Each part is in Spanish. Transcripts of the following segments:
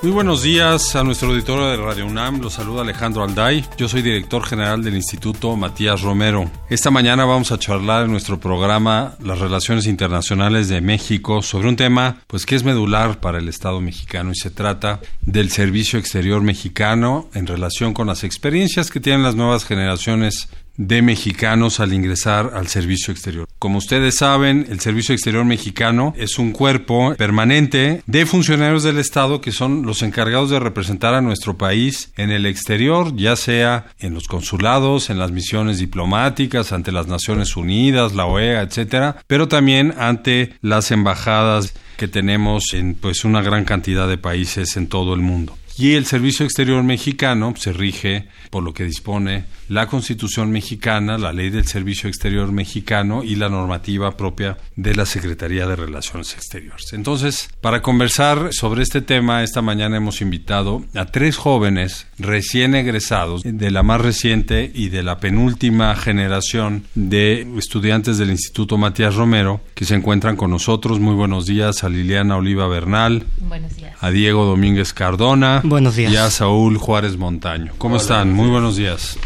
Muy buenos días a nuestro auditorio de Radio UNAM, los saluda Alejandro Alday, yo soy director general del Instituto Matías Romero. Esta mañana vamos a charlar en nuestro programa Las Relaciones Internacionales de México sobre un tema pues que es medular para el Estado mexicano y se trata del servicio exterior mexicano en relación con las experiencias que tienen las nuevas generaciones de mexicanos al ingresar al servicio exterior. Como ustedes saben, el servicio exterior mexicano es un cuerpo permanente de funcionarios del Estado que son los encargados de representar a nuestro país en el exterior, ya sea en los consulados, en las misiones diplomáticas, ante las Naciones Unidas, la OEA, etcétera, pero también ante las embajadas que tenemos en pues una gran cantidad de países en todo el mundo. Y el Servicio Exterior Mexicano se rige por lo que dispone la Constitución mexicana, la Ley del Servicio Exterior Mexicano y la normativa propia de la Secretaría de Relaciones Exteriores. Entonces, para conversar sobre este tema, esta mañana hemos invitado a tres jóvenes recién egresados de la más reciente y de la penúltima generación de estudiantes del Instituto Matías Romero que se encuentran con nosotros. Muy buenos días a Liliana Oliva Bernal. Buenos días. A Diego Domínguez Cardona. Buenos días. Y a Saúl Juárez Montaño. ¿Cómo están? Muy buenos días.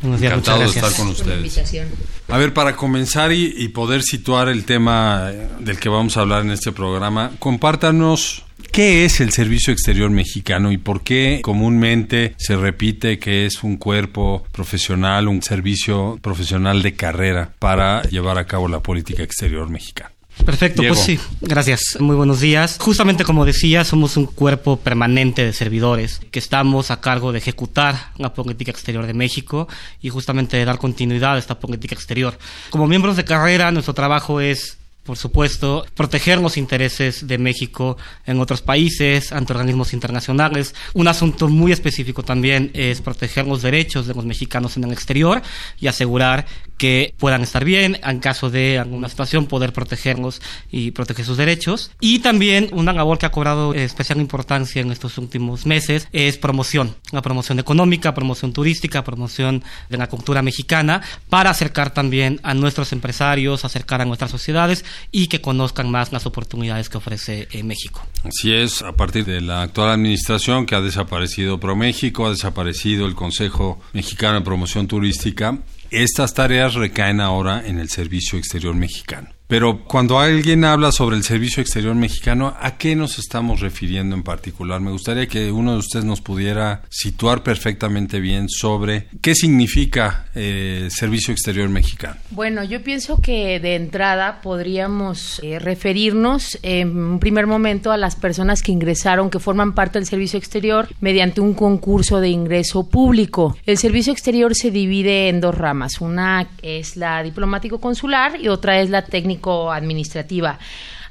Buenos días, Encantado de estar con ustedes. A ver, para comenzar y, y poder situar el tema eh, del que vamos a hablar en este programa, compártanos qué es el Servicio Exterior Mexicano y por qué comúnmente se repite que es un cuerpo profesional, un servicio profesional de carrera para llevar a cabo la política exterior mexicana. Perfecto, Diego. pues sí, gracias. Muy buenos días. Justamente como decía, somos un cuerpo permanente de servidores que estamos a cargo de ejecutar la política exterior de México y justamente de dar continuidad a esta política exterior. Como miembros de carrera, nuestro trabajo es por supuesto, proteger los intereses de México en otros países, ante organismos internacionales. Un asunto muy específico también es proteger los derechos de los mexicanos en el exterior y asegurar que puedan estar bien, en caso de alguna situación, poder protegerlos y proteger sus derechos. Y también una labor que ha cobrado especial importancia en estos últimos meses es promoción, la promoción económica, promoción turística, promoción de la cultura mexicana, para acercar también a nuestros empresarios, acercar a nuestras sociedades y que conozcan más las oportunidades que ofrece eh, México. Así es, a partir de la actual administración que ha desaparecido ProMéxico, ha desaparecido el Consejo Mexicano de Promoción Turística, estas tareas recaen ahora en el Servicio Exterior Mexicano. Pero cuando alguien habla sobre el Servicio Exterior Mexicano, ¿a qué nos estamos refiriendo en particular? Me gustaría que uno de ustedes nos pudiera situar perfectamente bien sobre qué significa eh, Servicio Exterior Mexicano. Bueno, yo pienso que de entrada podríamos eh, referirnos en un primer momento a las personas que ingresaron, que forman parte del servicio exterior mediante un concurso de ingreso público. El servicio exterior se divide en dos ramas. Una es la diplomático consular y otra es la técnico administrativa.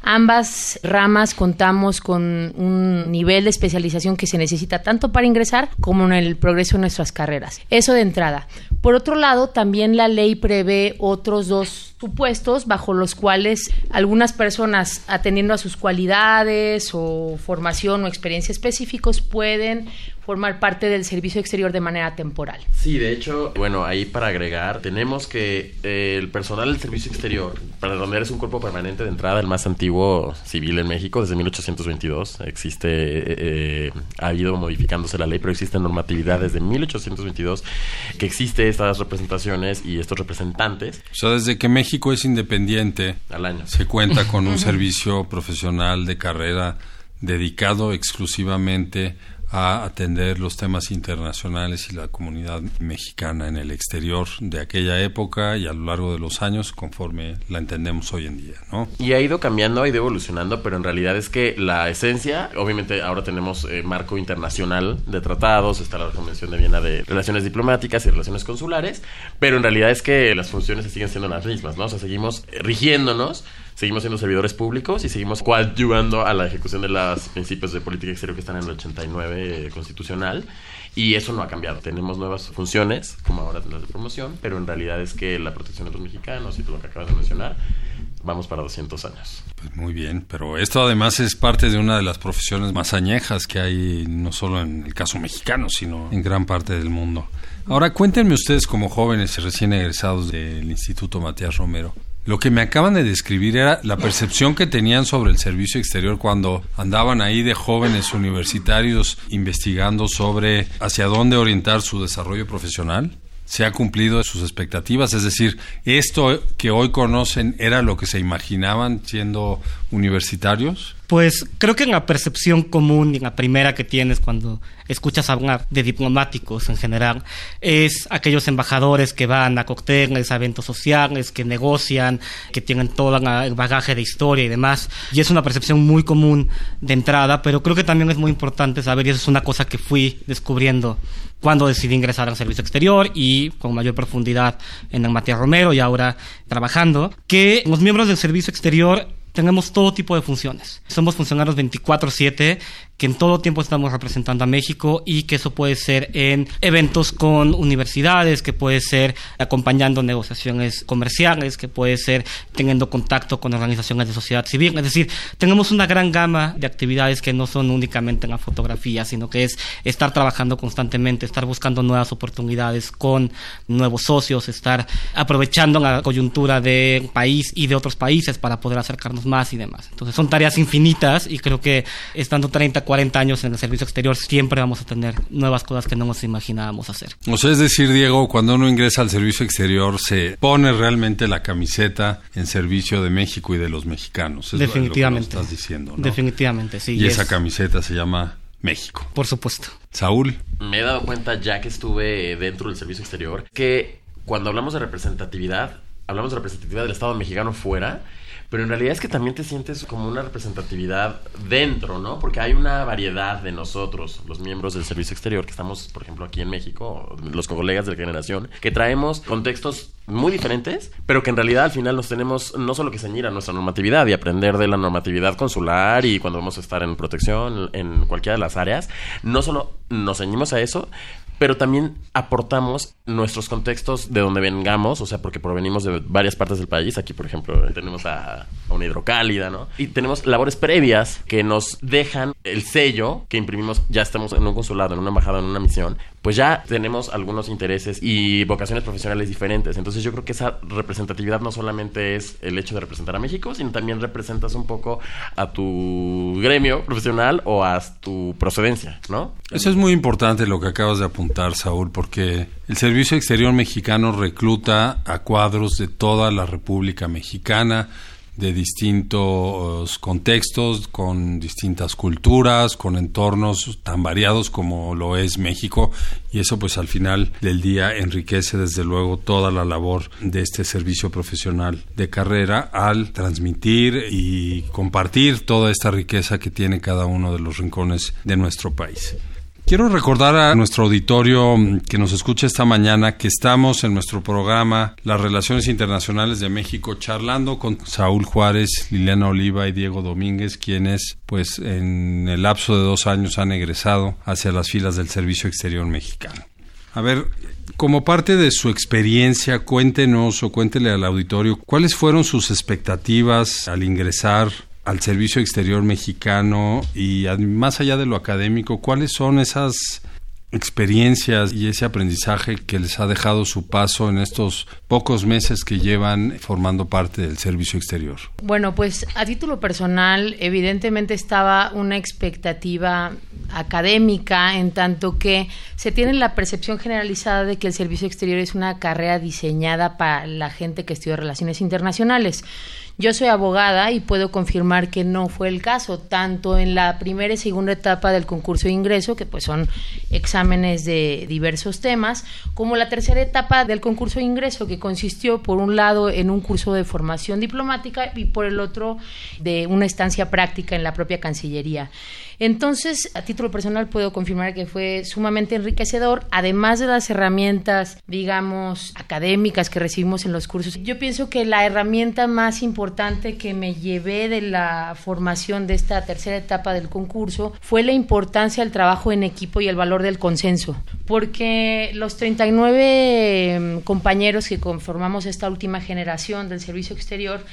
Ambas ramas contamos con un nivel de especialización que se necesita tanto para ingresar como en el progreso de nuestras carreras. Eso de entrada. Por otro lado, también la ley prevé otros dos supuestos bajo los cuales algunas personas, atendiendo a sus cualidades o formación o experiencia específicos, pueden formar parte del servicio exterior de manera temporal. Sí, de hecho, bueno, ahí para agregar, tenemos que eh, el personal del servicio exterior, para donde es un cuerpo permanente de entrada, el más antiguo civil en México, desde 1822, existe, eh, eh, ha ido modificándose la ley, pero existe normatividad desde 1822 que existe estas representaciones y estos representantes O sea, desde que México es independiente, al año. se cuenta con un servicio profesional de carrera dedicado exclusivamente a atender los temas internacionales y la comunidad mexicana en el exterior de aquella época y a lo largo de los años conforme la entendemos hoy en día, ¿no? Y ha ido cambiando, ha ido evolucionando, pero en realidad es que la esencia, obviamente ahora tenemos eh, marco internacional de tratados, está la Convención de Viena de Relaciones Diplomáticas y Relaciones Consulares, pero en realidad es que las funciones siguen siendo las mismas, ¿no? O sea, seguimos eh, rigiéndonos seguimos siendo servidores públicos y seguimos coadyuvando a la ejecución de los principios de política exterior que están en el 89 constitucional. Y eso no ha cambiado. Tenemos nuevas funciones, como ahora las de promoción, pero en realidad es que la protección de los mexicanos y todo lo que acabas de mencionar, vamos para 200 años. Pues muy bien, pero esto además es parte de una de las profesiones más añejas que hay, no solo en el caso mexicano, sino en gran parte del mundo. Ahora cuéntenme ustedes como jóvenes y recién egresados del Instituto Matías Romero, lo que me acaban de describir era la percepción que tenían sobre el servicio exterior cuando andaban ahí de jóvenes universitarios investigando sobre hacia dónde orientar su desarrollo profesional. ¿Se ha cumplido sus expectativas? Es decir, ¿esto que hoy conocen era lo que se imaginaban siendo universitarios? Pues creo que en la percepción común y en la primera que tienes cuando escuchas hablar de diplomáticos en general es aquellos embajadores que van a cócteles, a eventos sociales, que negocian, que tienen todo el bagaje de historia y demás. Y es una percepción muy común de entrada, pero creo que también es muy importante saber, y eso es una cosa que fui descubriendo cuando decidí ingresar al servicio exterior y con mayor profundidad en el Matías Romero y ahora trabajando, que los miembros del servicio exterior tenemos todo tipo de funciones. Somos funcionarios 24/7 que en todo tiempo estamos representando a México y que eso puede ser en eventos con universidades, que puede ser acompañando negociaciones comerciales, que puede ser teniendo contacto con organizaciones de sociedad civil. Es decir, tenemos una gran gama de actividades que no son únicamente en la fotografía, sino que es estar trabajando constantemente, estar buscando nuevas oportunidades con nuevos socios, estar aprovechando la coyuntura del país y de otros países para poder acercarnos más y demás. Entonces son tareas infinitas y creo que estando 30, 40 años en el servicio exterior siempre vamos a tener nuevas cosas que no nos imaginábamos hacer. O sea, es decir, Diego, cuando uno ingresa al servicio exterior se pone realmente la camiseta en servicio de México y de los mexicanos. Es Definitivamente. Lo que estás diciendo, ¿no? Definitivamente, sí. Y, esa camiseta se llama México. Por supuesto. Saúl. Me he dado cuenta ya que estuve dentro del servicio exterior que cuando hablamos de representatividad, hablamos de representatividad del Estado mexicano fuera pero en realidad es que también te sientes como una representatividad dentro, ¿no? Porque hay una variedad de nosotros, los miembros del servicio exterior, que estamos, por ejemplo, aquí en México, los colegas de la generación, que traemos contextos muy diferentes, pero que en realidad al final nos tenemos no solo que ceñir a nuestra normatividad y aprender de la normatividad consular y cuando vamos a estar en protección en cualquiera de las áreas, no solo nos ceñimos a eso, pero también aportamos nuestros contextos de donde vengamos, o sea, porque provenimos de varias partes del país. Aquí, por ejemplo, tenemos a, una hidrocálida, ¿no? Y tenemos labores previas que nos dejan el sello que imprimimos, ya estamos en un consulado, en una embajada, en una misión, pues ya tenemos algunos intereses y vocaciones profesionales diferentes. Entonces yo creo que esa representatividad no solamente es el hecho de representar a México, sino también representas un poco a tu gremio profesional o a tu procedencia, ¿no? Eso es muy importante lo que acabas de apuntar, Saúl, porque el Servicio Exterior Mexicano recluta a cuadros de toda la República Mexicana, de distintos contextos, con distintas culturas, con entornos tan variados como lo es México y eso pues al final del día enriquece desde luego toda la labor de este servicio profesional de carrera al transmitir y compartir toda esta riqueza que tiene cada uno de los rincones de nuestro país. Quiero recordar a nuestro auditorio que nos escucha esta mañana que estamos en nuestro programa Las Relaciones Internacionales de México charlando con Saúl Juárez, Liliana Oliva y Diego Domínguez, quienes pues en el lapso de dos años han egresado hacia las filas del Servicio Exterior Mexicano. A ver, como parte de su experiencia, cuéntenos o cuéntele al auditorio cuáles fueron sus expectativas al ingresar al servicio exterior mexicano y más allá de lo académico, ¿cuáles son esas experiencias y ese aprendizaje que les ha dejado su paso en estos pocos meses que llevan formando parte del servicio exterior? Bueno, pues a título personal, evidentemente estaba una expectativa académica en tanto que se tiene la percepción generalizada de que el servicio exterior es una carrera diseñada para la gente que estudia relaciones internacionales. Yo soy abogada y puedo confirmar que no fue el caso, tanto en la primera y segunda etapa del concurso de ingreso, que pues son exámenes de diversos temas, como la tercera etapa del concurso de ingreso, que consistió por un lado en un curso de formación diplomática y por el otro de una estancia práctica en la propia Cancillería. Entonces, a título personal puedo confirmar que fue sumamente enriquecedor, además de las herramientas, digamos, académicas que recibimos en los cursos. Yo pienso que la herramienta más importante que me llevé de la formación de esta tercera etapa del concurso fue la importancia del trabajo en equipo y el valor del consenso, porque los 39 em, compañeros que conformamos esta última generación del servicio exterior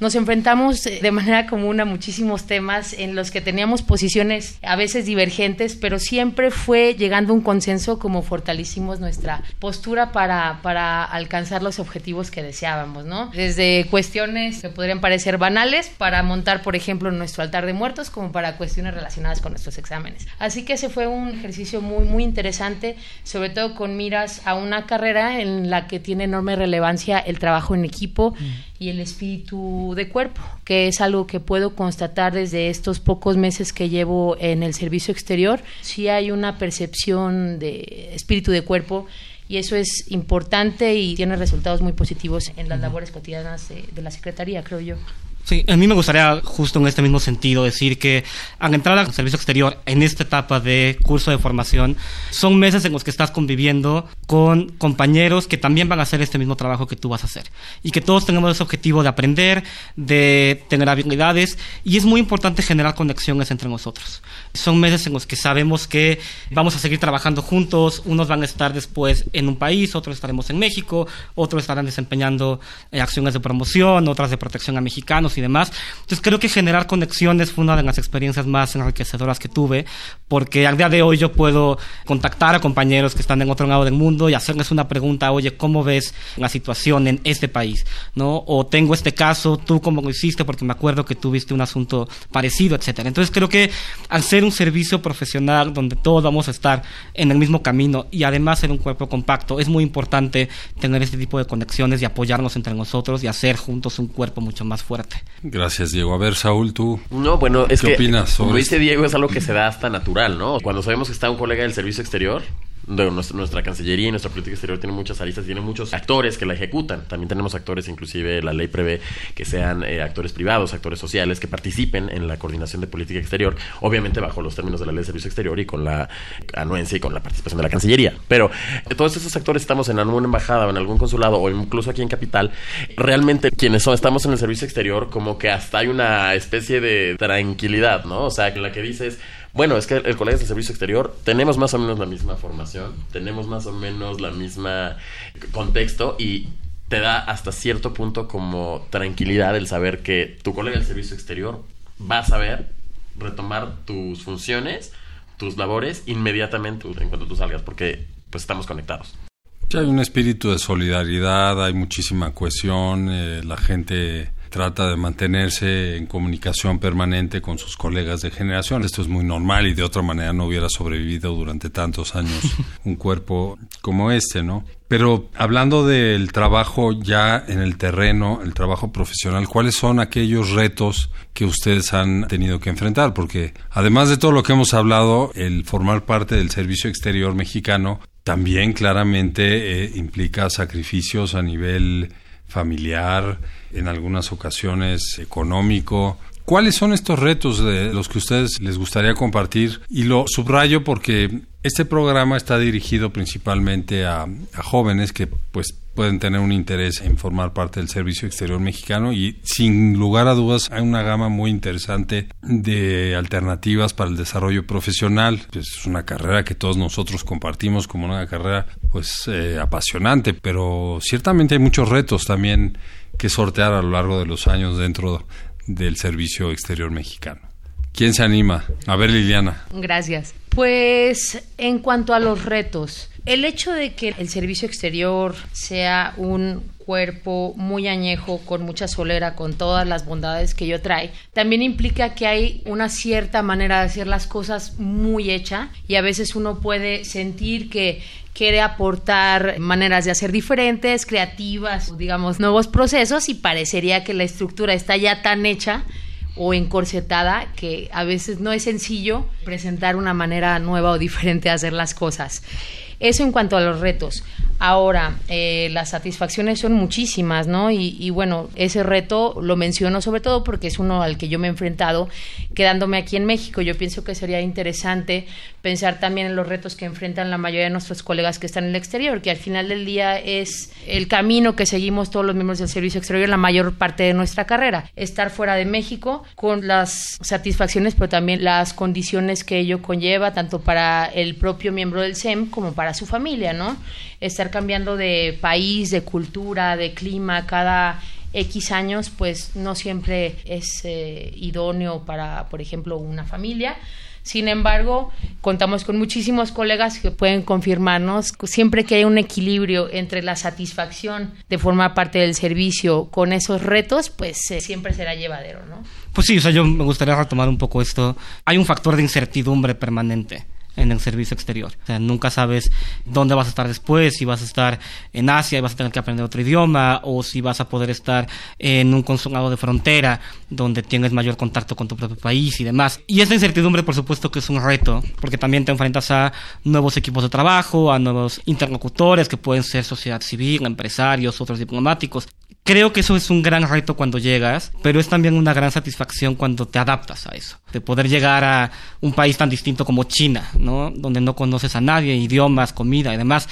nos enfrentamos de manera común a muchísimos temas en los que teníamos posiciones a veces divergentes, pero siempre fue llegando a un consenso como fortalecimos nuestra postura para, para alcanzar los objetivos que deseábamos, ¿no? Desde cuestiones que podrían parecer banales para montar, por ejemplo, nuestro altar de muertos, como para cuestiones relacionadas con nuestros exámenes. Así que ese fue un ejercicio muy, muy interesante, sobre todo con miras a una carrera en la que tiene enorme relevancia el trabajo en equipo y el espíritu de cuerpo, que es algo que puedo constatar desde estos pocos meses que llevo en el servicio exterior. Sí hay una percepción de espíritu de cuerpo y eso es importante y tiene resultados muy positivos en las labores cotidianas de, de la Secretaría, creo yo. Sí, a mí me gustaría justo en este mismo sentido decir que al entrar al servicio exterior en esta etapa de curso de formación, son meses en los que estás conviviendo con compañeros que también van a hacer este mismo trabajo que tú vas a hacer. Y que todos tenemos ese objetivo de aprender, de tener habilidades, y es muy importante generar conexiones entre nosotros. Son meses en los que sabemos que vamos a seguir trabajando juntos, unos van a estar después en un país, otros estaremos en México, otros estarán desempeñando eh, acciones de promoción, otras de protección a mexicanos y demás. Entonces creo que generar conexiones fue una de las experiencias más enriquecedoras que tuve, porque al día de hoy yo puedo contactar a compañeros que están en otro lado del mundo y hacerles una pregunta, oye, ¿cómo ves la situación en este país? ¿No? O tengo este caso, ¿tú cómo lo hiciste? Porque me acuerdo que tuviste un asunto parecido, etcétera. Entonces creo que al ser un servicio profesional donde todos vamos a estar en el mismo camino y además ser un cuerpo compacto, es muy importante tener este tipo de conexiones y apoyarnos entre nosotros y hacer juntos un cuerpo mucho más fuerte. Gracias, Diego. A ver, Saúl, tú. No, bueno, es ¿Qué que. opinas sobre esto? dice Diego, es algo que se da hasta natural, ¿no? Cuando sabemos que está un colega del servicio exterior. Nuestra Cancillería y nuestra política exterior tiene muchas aristas, tiene muchos actores que la ejecutan. También tenemos actores, inclusive la ley prevé que sean eh, actores privados, actores sociales, que participen en la coordinación de política exterior, obviamente bajo los términos de la ley de servicio exterior y con la anuencia y con la participación de la Cancillería. Pero eh, todos esos actores estamos en alguna embajada o en algún consulado o incluso aquí en Capital, realmente quienes son, estamos en el servicio exterior, como que hasta hay una especie de tranquilidad, ¿no? O sea, en la que dices, bueno, es que el colega del servicio exterior tenemos más o menos la misma formación, tenemos más o menos la misma contexto y te da hasta cierto punto como tranquilidad el saber que tu colega del servicio exterior va a saber retomar tus funciones, tus labores inmediatamente en cuanto tú salgas, porque pues estamos conectados. Sí, hay un espíritu de solidaridad, hay muchísima cohesión, eh, la gente trata de mantenerse en comunicación permanente con sus colegas de generación. Esto es muy normal y de otra manera no hubiera sobrevivido durante tantos años un cuerpo como este, ¿no? Pero hablando del trabajo ya en el terreno, el trabajo profesional, ¿cuáles son aquellos retos que ustedes han tenido que enfrentar? Porque además de todo lo que hemos hablado, el formar parte del servicio exterior mexicano también claramente eh, implica sacrificios a nivel familiar, en algunas ocasiones económico. ¿Cuáles son estos retos de los que ustedes les gustaría compartir? Y lo subrayo porque este programa está dirigido principalmente a, a, jóvenes que pues pueden tener un interés en formar parte del servicio exterior mexicano y sin lugar a dudas hay una gama muy interesante de alternativas para el desarrollo profesional. Es una carrera que todos nosotros compartimos como una carrera pues eh, apasionante, pero ciertamente hay muchos retos también que sortear a lo largo de los años dentro del servicio exterior mexicano. ¿Quién se anima? A ver, Liliana. Gracias. Pues en cuanto a los retos, el hecho de que el servicio exterior sea un cuerpo muy añejo, con mucha solera, con todas las bondades que yo trae, también implica que hay una cierta manera de hacer las cosas muy hecha y a veces uno puede sentir que quiere aportar maneras de hacer diferentes, creativas, digamos, nuevos procesos y parecería que la estructura está ya tan hecha o encorsetada que a veces no es sencillo presentar una manera nueva o diferente de hacer las cosas. Eso en cuanto a los retos. Ahora, eh, las satisfacciones son muchísimas, ¿no? Y, bueno, ese reto lo menciono sobre todo porque es uno al que yo me he enfrentado quedándome aquí en México. Yo pienso que sería interesante pensar también en los retos que enfrentan la mayoría de nuestros colegas que están en el exterior, que al final del día es el camino que seguimos todos los miembros del servicio exterior la mayor parte de nuestra carrera. Estar fuera de México con las satisfacciones, pero también las condiciones que ello conlleva, tanto para el propio miembro del SEM como para su familia, ¿no? Estar cambiando de país, de cultura, de clima cada X años, pues no siempre es eh, idóneo para, por ejemplo, una familia. Sin embargo, contamos con muchísimos colegas que pueden confirmarnos siempre que hay un equilibrio entre la satisfacción de formar parte del servicio con esos retos, pues eh, siempre será llevadero, ¿no? Pues sí, o sea, yo me gustaría retomar un poco esto. Hay un factor de incertidumbre permanente en el servicio exterior. O sea, nunca sabes dónde vas a estar después, si vas a estar en Asia y vas a tener que aprender otro idioma, o si vas a poder estar en un consulado de frontera donde tienes mayor contacto con tu propio país y demás. Y esa incertidumbre, por supuesto, que es un reto, porque también te enfrentas a nuevos equipos de trabajo, a nuevos interlocutores que pueden ser sociedad civil, empresarios, otros diplomáticos. Creo que eso es un gran reto cuando llegas, pero es también una gran satisfacción cuando te adaptas a eso. De poder llegar a un país tan distinto como China, ¿no? Donde no conoces a nadie, idiomas, comida y demás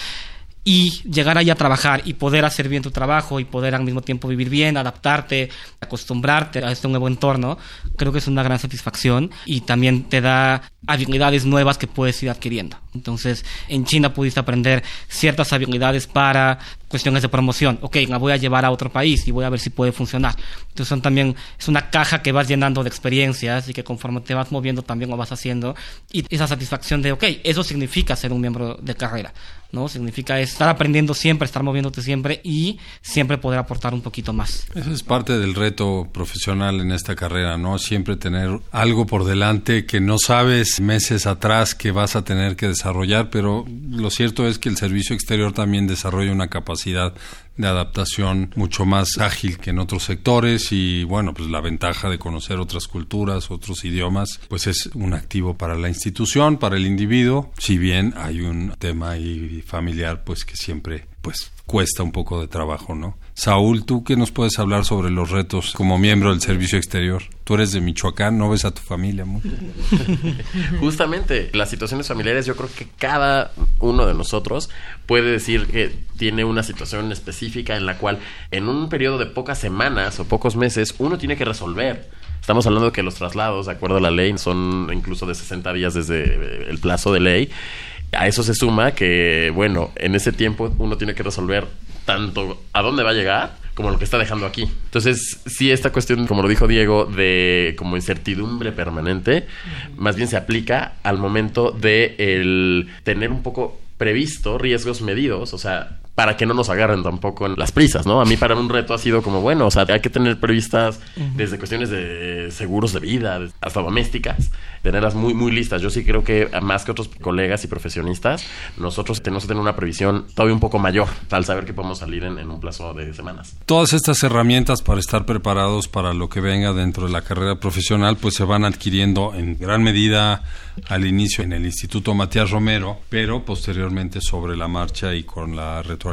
y llegar ahí a trabajar y poder hacer bien tu trabajo y poder al mismo tiempo vivir bien, adaptarte, acostumbrarte a este nuevo entorno, creo que es una gran satisfacción y también te da habilidades nuevas que puedes ir adquiriendo. Entonces, en China pudiste aprender ciertas habilidades para cuestiones de promoción. Ok, la voy a llevar a otro país y voy a ver si puede funcionar. Entonces, también, es una caja que vas llenando de experiencias y que conforme te vas moviendo también lo vas haciendo. Y esa satisfacción de, ok, eso significa ser un miembro de carrera. ¿No? Significa estar aprendiendo siempre, estar moviéndote siempre y siempre poder aportar un poquito más. Eso es parte del reto profesional en esta carrera, ¿no? Siempre tener algo por delante que no sabes meses atrás que vas a tener que desarrollar, pero lo cierto es que el servicio exterior también desarrolla una capacidad de adaptación mucho más ágil que en otros sectores y bueno, pues la ventaja de conocer otras culturas, otros idiomas, pues es un activo para la institución, para el individuo, si bien hay un tema ahí familiar pues que siempre pues cuesta un poco de trabajo, ¿no? Saúl, ¿tú qué nos puedes hablar sobre los retos como miembro del servicio exterior? Tú eres de Michoacán, no ves a tu familia mucho. Justamente, las situaciones familiares, yo creo que cada uno de nosotros puede decir que tiene una situación específica en la cual en un periodo de pocas semanas o pocos meses uno tiene que resolver. Estamos hablando de que los traslados, de acuerdo a la ley, son incluso de 60 días desde el plazo de ley a eso se suma que, bueno, en ese tiempo uno tiene que resolver tanto a dónde va a llegar como lo que está dejando aquí. Entonces, sí, esta cuestión, como lo dijo Diego, de como incertidumbre permanente, más bien se aplica al momento de el tener un poco previsto riesgos medidos, o sea, para que no nos agarren tampoco en las prisas, ¿no? A mí para un reto ha sido como, bueno, o sea, hay que tener previstas desde cuestiones de seguros de vida hasta domésticas, tenerlas muy, muy listas. Yo sí creo que más que otros colegas y profesionistas, nosotros tenemos que tener una previsión todavía un poco mayor al saber que podemos salir en, en un plazo de semanas. Todas estas herramientas para estar preparados para lo que venga dentro de la carrera profesional, pues se van adquiriendo en gran medida al inicio en el Instituto Matías Romero, pero posteriormente sobre la marcha y con la retroalimentación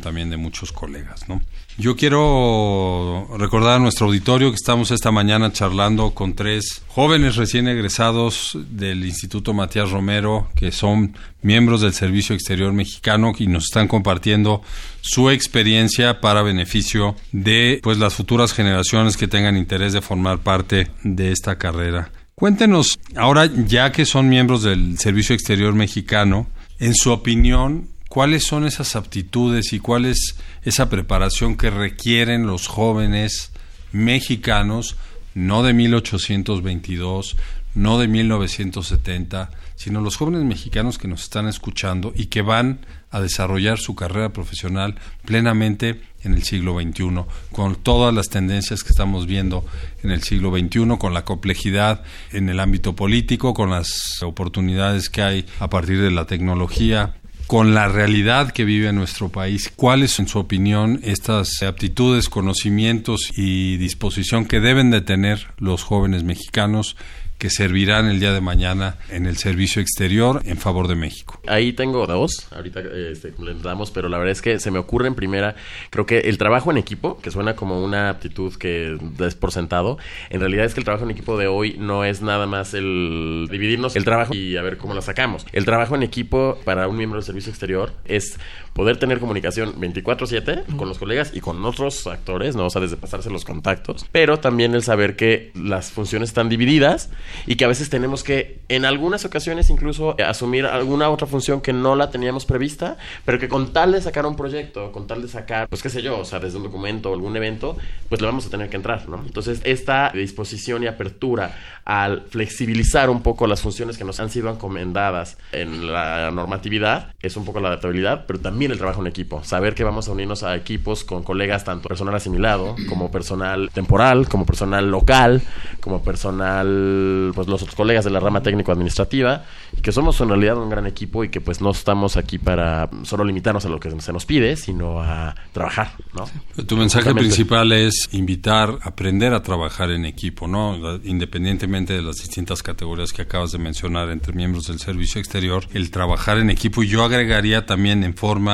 también de muchos colegas. ¿no? Yo quiero recordar a nuestro auditorio que estamos esta mañana charlando con tres jóvenes recién egresados del Instituto Matías Romero, que son miembros del Servicio Exterior Mexicano y nos están compartiendo su experiencia para beneficio de pues las futuras generaciones que tengan interés de formar parte de esta carrera. Cuéntenos, ahora ya que son miembros del Servicio Exterior Mexicano, en su opinión, ¿cuáles son esas aptitudes y cuál es esa preparación que requieren los jóvenes mexicanos, no de 1822, no de 1970, sino los jóvenes mexicanos que nos están escuchando y que van a desarrollar su carrera profesional plenamente en el siglo XXI, con todas las tendencias que estamos viendo en el siglo XXI, con la complejidad en el ámbito político, con las oportunidades que hay a partir de la tecnología, con la realidad que vive nuestro país. ¿Cuáles, en su opinión, estas aptitudes, conocimientos y disposición que deben de tener los jóvenes mexicanos que servirán el día de mañana en el servicio exterior en favor de México. Ahí tengo dos, ahorita este, damos, pero la verdad es que se me ocurre en primera, creo que el trabajo en equipo, que suena como una aptitud que es por sentado, en realidad es que el trabajo en equipo de hoy no es nada más el dividirnos el trabajo y a ver cómo lo sacamos. El trabajo en equipo para un miembro del servicio exterior es poder tener comunicación 24/7 con los colegas y con otros actores, ¿no? O sea, desde pasarse los contactos, pero también el saber que las funciones están divididas y que a veces tenemos que, en algunas ocasiones incluso, asumir alguna otra función que no la teníamos prevista, pero que con tal de sacar un proyecto, con tal de sacar, pues qué sé yo, o sea, desde un documento o algún evento, pues le vamos a tener que entrar, ¿no? Entonces, esta disposición y apertura al flexibilizar un poco las funciones que nos han sido encomendadas en la normatividad es un poco la adaptabilidad, pero también el trabajo en equipo, saber que vamos a unirnos a equipos con colegas, tanto personal asimilado como personal temporal, como personal local, como personal, pues los otros colegas de la rama técnico-administrativa, y que somos en realidad un gran equipo y que pues no estamos aquí para solo limitarnos a lo que se nos pide, sino a trabajar, ¿no? Tu mensaje principal es invitar, aprender a trabajar en equipo, ¿no? Independientemente de las distintas categorías que acabas de mencionar entre miembros del servicio exterior, el trabajar en equipo y yo agregaría también en forma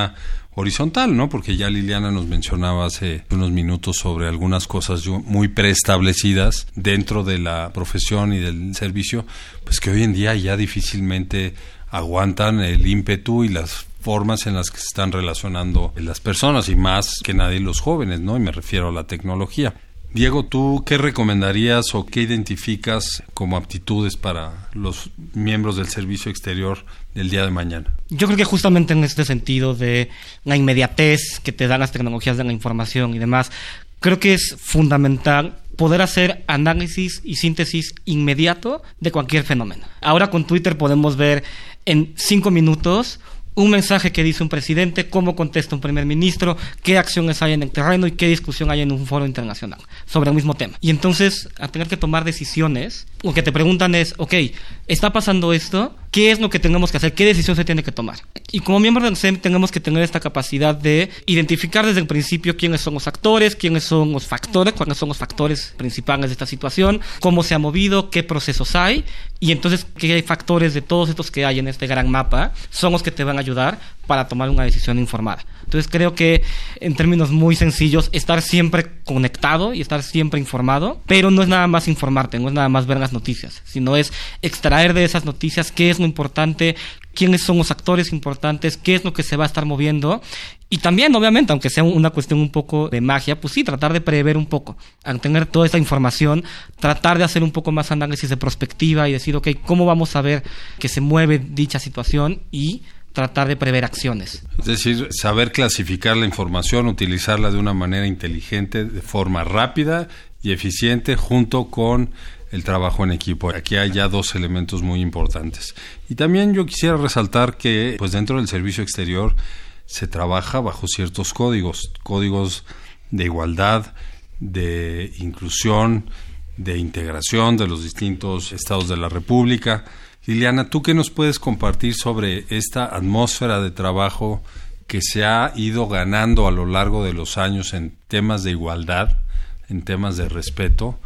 horizontal, ¿no? Porque ya Liliana nos mencionaba hace unos minutos sobre algunas cosas muy preestablecidas dentro de la profesión y del servicio, pues que hoy en día ya difícilmente aguantan el ímpetu y las formas en las que se están relacionando las personas y más que nadie los jóvenes, ¿no? Y me refiero a la tecnología. Diego, ¿tú qué recomendarías o qué identificas como aptitudes para los miembros del servicio exterior del día de mañana? Yo creo que justamente en este sentido de la inmediatez que te dan las tecnologías de la información y demás, creo que es fundamental poder hacer análisis y síntesis inmediato de cualquier fenómeno. Ahora con Twitter podemos ver en cinco minutos un mensaje que dice un presidente, cómo contesta un primer ministro, qué acciones hay en el terreno y qué discusión hay en un foro internacional sobre el mismo tema. Y entonces, a tener que tomar decisiones, lo que te preguntan es, ok, está pasando esto, ¿qué es lo que tenemos que hacer? ¿Qué decisión se tiene que tomar? Y como miembros del SEM tenemos que tener esta capacidad de identificar desde el principio quiénes son los actores, quiénes son los factores, cuáles son los factores principales de esta situación, cómo se ha movido, qué procesos hay, y entonces qué factores de todos estos que hay en este gran mapa son los que te van a ayudar para tomar una decisión informada. Entonces creo que en términos muy sencillos, estar siempre conectado y estar siempre informado, pero no es nada más informarte, no es nada más ver las noticias, sino es extraer de esas noticias qué es importante, quiénes son los actores importantes, qué es lo que se va a estar moviendo. Y también, obviamente, aunque sea una cuestión un poco de magia, pues sí, tratar de prever un poco. Al tener toda esta información, tratar de hacer un poco más análisis de perspectiva y decir, ok, ¿cómo vamos a ver que se mueve dicha situación? Y tratar de prever acciones. Es decir, saber clasificar la información, utilizarla de una manera inteligente, de forma rápida y eficiente, junto con el trabajo en equipo. Aquí hay ya dos elementos muy importantes. Y también yo quisiera resaltar que, pues dentro del servicio exterior se trabaja bajo ciertos códigos, códigos de igualdad, de inclusión, de integración de los distintos estados de la República Liliana, ¿tú qué nos puedes compartir sobre esta atmósfera de trabajo que se ha ido ganando a lo largo de los años en temas de igualdad, en temas de respeto,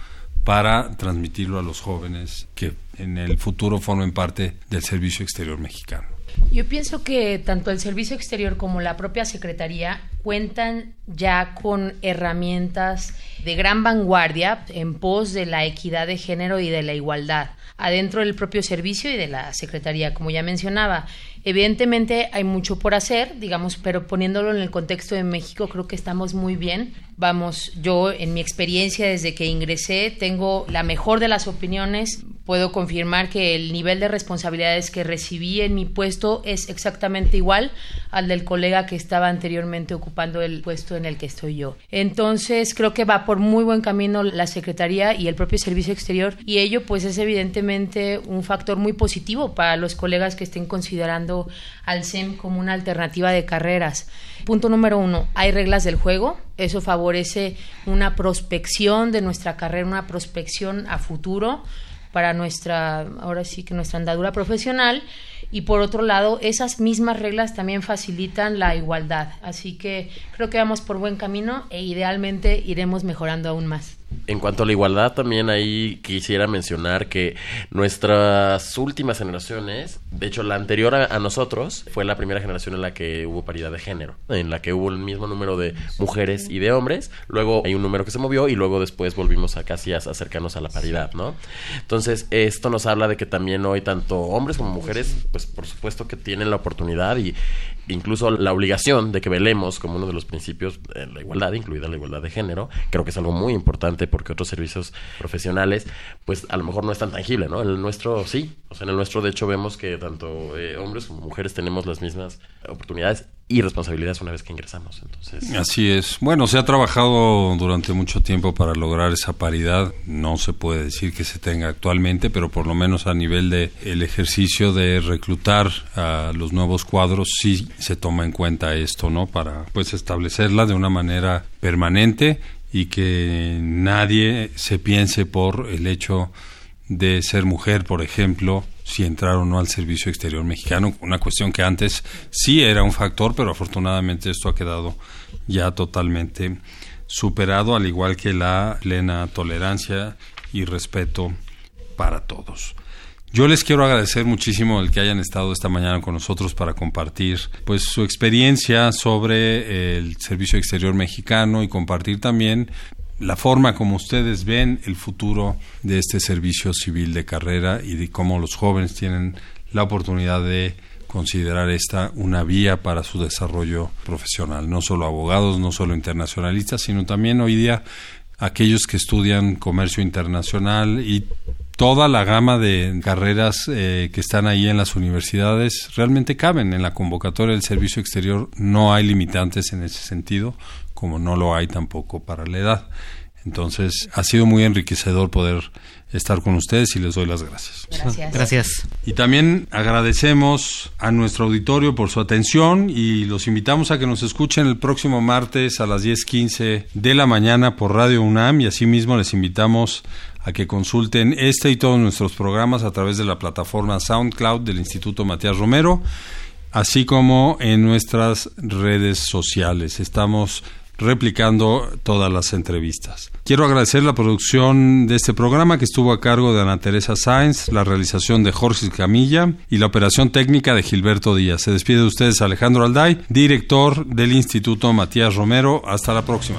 para transmitirlo a los jóvenes que en el futuro formen parte del Servicio Exterior Mexicano? Yo pienso que tanto el Servicio Exterior como la propia Secretaría cuentan ya con herramientas de gran vanguardia en pos de la equidad de género y de la igualdad adentro del propio servicio y de la Secretaría, como ya mencionaba. Evidentemente hay mucho por hacer, digamos, pero poniéndolo en el contexto de México creo que estamos muy bien. Vamos, yo en mi experiencia desde que ingresé tengo la mejor de las opiniones. Puedo confirmar que el nivel de responsabilidades que recibí en mi puesto es exactamente igual al del colega que estaba anteriormente ocupando el puesto en el que estoy yo. Entonces creo que va por muy buen camino la Secretaría y el propio Servicio Exterior y ello pues es un factor muy positivo para los colegas que estén considerando al SEM como una alternativa de carreras. Punto número uno, hay reglas del juego. Eso favorece una prospección de nuestra carrera, una prospección a futuro para nuestra, ahora sí que nuestra andadura profesional. Y por otro lado, esas mismas reglas también facilitan la igualdad. Así que creo que vamos por buen camino e idealmente iremos mejorando aún más. En cuanto a la igualdad, también ahí quisiera mencionar que nuestras últimas generaciones, de hecho la anterior a, nosotros, fue la primera generación en la que hubo paridad de género, en la que hubo el mismo número de mujeres y de hombres, luego hay un número que se movió y luego después volvimos a casi a acercarnos a la paridad, ¿no? Entonces, esto nos habla de que también hoy tanto hombres como mujeres, pues por supuesto que tienen la oportunidad y incluso la obligación de que velemos como uno de los principios de la igualdad, incluida la igualdad de género, creo que es algo muy importante porque otros servicios profesionales, pues a lo mejor no es tan tangible, ¿no? En el nuestro sí, o sea, en el nuestro de hecho vemos que tanto eh, hombres como mujeres tenemos las mismas oportunidades y responsabilidades una vez que ingresamos. Entonces, así es. Bueno, se ha trabajado durante mucho tiempo para lograr esa paridad. No se puede decir que se tenga actualmente, pero por lo menos a nivel de el ejercicio de reclutar a los nuevos cuadros sí se toma en cuenta esto, ¿no? Para pues establecerla de una manera permanente y que nadie se piense por el hecho de ser mujer, por ejemplo, si entrar o no al servicio exterior mexicano, una cuestión que antes sí era un factor, pero afortunadamente esto ha quedado ya totalmente superado, al igual que la plena tolerancia y respeto para todos. Yo les quiero agradecer muchísimo el que hayan estado esta mañana con nosotros para compartir pues su experiencia sobre el servicio exterior mexicano y compartir también la forma como ustedes ven el futuro de este servicio civil de carrera y de cómo los jóvenes tienen la oportunidad de considerar esta una vía para su desarrollo profesional, no solo abogados, no solo internacionalistas, sino también hoy día aquellos que estudian comercio internacional y toda la gama de carreras eh, que están ahí en las universidades realmente caben en la convocatoria del servicio exterior. No hay limitantes en ese sentido, como no lo hay tampoco para la edad. Entonces, ha sido muy enriquecedor poder estar con ustedes y les doy las gracias. Gracias. Gracias. Y también agradecemos a nuestro auditorio por su atención y los invitamos a que nos escuchen el próximo martes a las 10:15 de la mañana por Radio UNAM y asimismo les invitamos a que consulten este y todos nuestros programas a través de la plataforma SoundCloud del Instituto Matías Romero, así como en nuestras redes sociales. Estamos replicando todas las entrevistas. Quiero agradecer la producción de este programa que estuvo a cargo de Ana Teresa Sáenz, la realización de Jorge Camilla y la operación técnica de Gilberto Díaz. Se despide de ustedes Alejandro Alday, director del Instituto Matías Romero. Hasta la próxima.